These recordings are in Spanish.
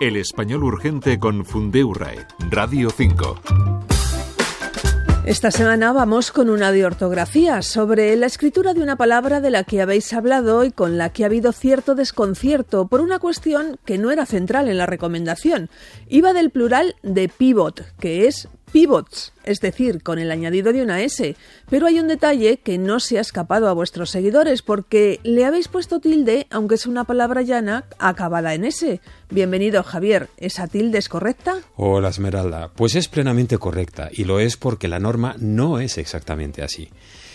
El español urgente con Fundeurae, Radio 5. Esta semana vamos con una de ortografía sobre la escritura de una palabra de la que habéis hablado y con la que ha habido cierto desconcierto por una cuestión que no era central en la recomendación. Iba del plural de pivot, que es pivots, es decir, con el añadido de una S. Pero hay un detalle que no se ha escapado a vuestros seguidores porque le habéis puesto tilde, aunque es una palabra llana, acabada en S. Bienvenido, Javier. ¿Esa tilde es correcta? Hola, Esmeralda. Pues es plenamente correcta y lo es porque la norma no es exactamente así.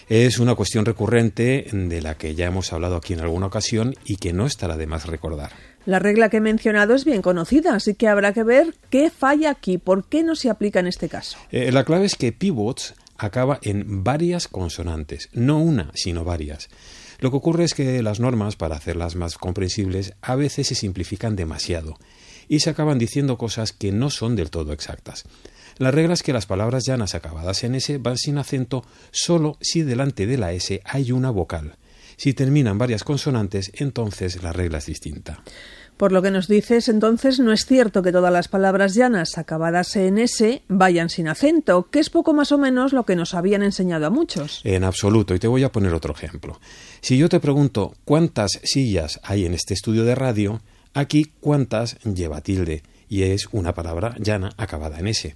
Es una cuestión recurrente de la que ya hemos hablado aquí en alguna ocasión y que no estará de más recordar. La regla que he mencionado es bien conocida, así que habrá que ver qué falla aquí, por qué no se aplica en este caso. Eh, la clave es que pivots acaba en varias consonantes, no una, sino varias. Lo que ocurre es que las normas, para hacerlas más comprensibles, a veces se simplifican demasiado y se acaban diciendo cosas que no son del todo exactas. La regla es que las palabras llanas acabadas en S van sin acento solo si delante de la S hay una vocal. Si terminan varias consonantes, entonces la regla es distinta. Por lo que nos dices, entonces no es cierto que todas las palabras llanas acabadas en S vayan sin acento, que es poco más o menos lo que nos habían enseñado a muchos. En absoluto, y te voy a poner otro ejemplo. Si yo te pregunto cuántas sillas hay en este estudio de radio, aquí cuántas lleva tilde, y es una palabra llana acabada en S.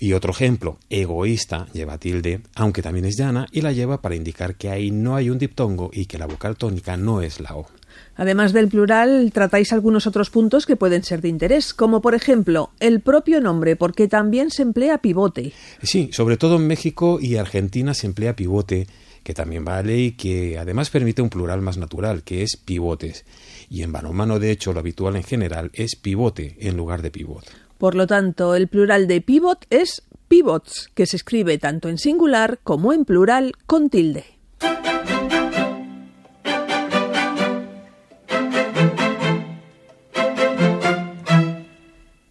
Y otro ejemplo, egoísta lleva tilde, aunque también es llana, y la lleva para indicar que ahí no hay un diptongo y que la vocal tónica no es la O. Además del plural, tratáis algunos otros puntos que pueden ser de interés, como por ejemplo el propio nombre, porque también se emplea pivote. Sí, sobre todo en México y Argentina se emplea pivote, que también vale y que además permite un plural más natural, que es pivotes. Y en balonmano, de hecho, lo habitual en general es pivote en lugar de pivot. Por lo tanto, el plural de pivot es pivots, que se escribe tanto en singular como en plural con tilde.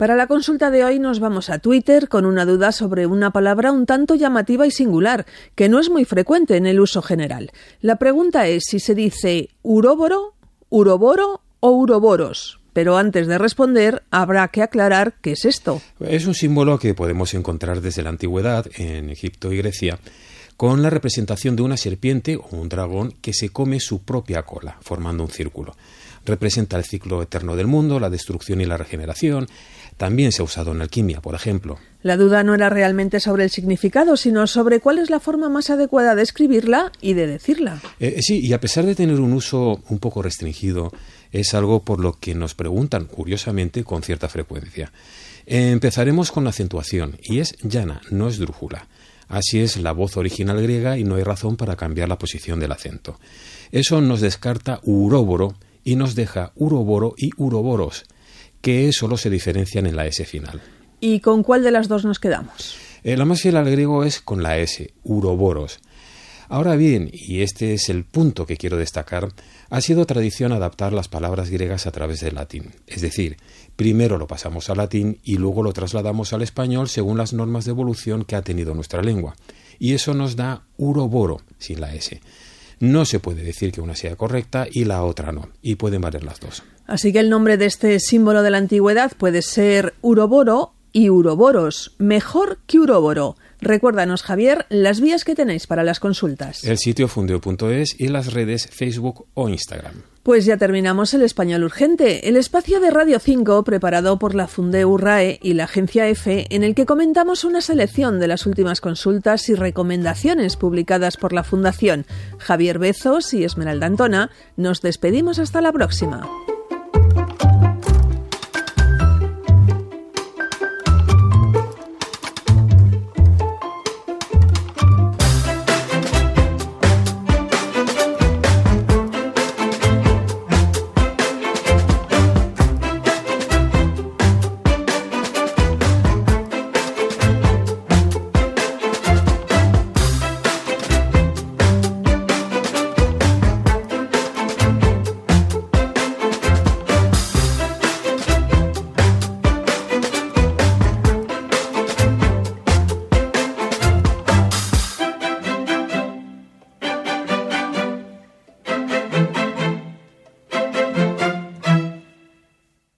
Para la consulta de hoy nos vamos a Twitter con una duda sobre una palabra un tanto llamativa y singular, que no es muy frecuente en el uso general. La pregunta es si se dice uróboro, uroboro o uroboros pero antes de responder habrá que aclarar qué es esto. Es un símbolo que podemos encontrar desde la antigüedad en Egipto y Grecia con la representación de una serpiente o un dragón que se come su propia cola, formando un círculo. Representa el ciclo eterno del mundo, la destrucción y la regeneración. También se ha usado en alquimia, por ejemplo. La duda no era realmente sobre el significado, sino sobre cuál es la forma más adecuada de escribirla y de decirla. Eh, sí, y a pesar de tener un uso un poco restringido, es algo por lo que nos preguntan, curiosamente, con cierta frecuencia. Empezaremos con la acentuación, y es llana, no es drújula. Así es la voz original griega y no hay razón para cambiar la posición del acento. Eso nos descarta uróboro y nos deja uroboro y uroboros, que solo se diferencian en la S final. ¿Y con cuál de las dos nos quedamos? Eh, la más fiel al griego es con la S, uroboros. Ahora bien, y este es el punto que quiero destacar, ha sido tradición adaptar las palabras griegas a través del latín. Es decir, primero lo pasamos al latín y luego lo trasladamos al español según las normas de evolución que ha tenido nuestra lengua. Y eso nos da uroboro, sin la S. No se puede decir que una sea correcta y la otra no, y pueden valer las dos. Así que el nombre de este símbolo de la antigüedad puede ser uroboro y uroboros, mejor que uroboro. Recuérdanos, Javier, las vías que tenéis para las consultas. El sitio fundeo.es y las redes Facebook o Instagram. Pues ya terminamos el Español Urgente, el espacio de Radio 5 preparado por la Fundeu RAE y la Agencia EFE, en el que comentamos una selección de las últimas consultas y recomendaciones publicadas por la Fundación. Javier Bezos y Esmeralda Antona, nos despedimos hasta la próxima.